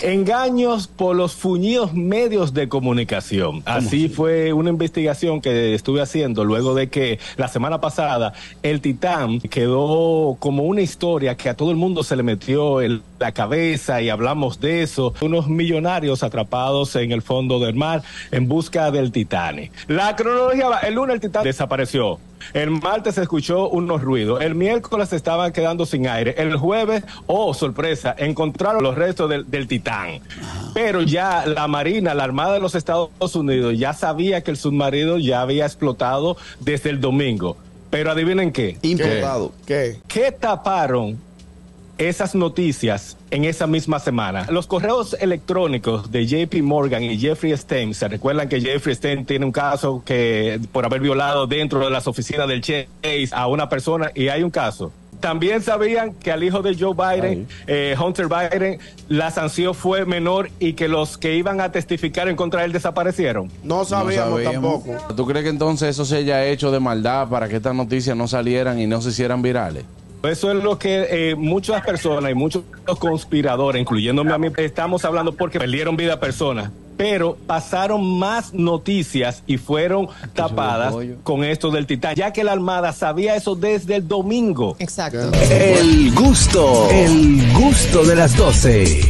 Engaños por los fuñidos medios de comunicación. Así fue una investigación que estuve haciendo luego de que la semana pasada el Titán quedó como una historia que a todo el mundo se le metió en la cabeza y hablamos de eso. Unos millonarios atrapados en el fondo del mar en busca del Titanic. La cronología va, el lunes el Titán desapareció. El martes se escuchó unos ruidos. El miércoles estaban quedando sin aire. El jueves, oh, sorpresa, encontraron los restos del, del Titán. Pero ya la Marina, la Armada de los Estados Unidos, ya sabía que el submarino ya había explotado desde el domingo. Pero adivinen qué. Importado. ¿Qué? ¿Qué taparon esas noticias en esa misma semana? Los correos electrónicos de JP Morgan y Jeffrey Stein, se recuerdan que Jeffrey Stein tiene un caso que por haber violado dentro de las oficinas del Chase a una persona y hay un caso. También sabían que al hijo de Joe Biden, eh, Hunter Biden, la sanción fue menor y que los que iban a testificar en contra de él desaparecieron. No sabíamos, sabíamos. tampoco. ¿Tú crees que entonces eso se haya hecho de maldad para que estas noticias no salieran y no se hicieran virales? Eso es lo que eh, muchas personas y muchos conspiradores, incluyéndome a mí, estamos hablando porque perdieron vida personas. Pero pasaron más noticias y fueron tapadas con esto del titán, ya que la Armada sabía eso desde el domingo. Exacto. El gusto, el gusto de las 12.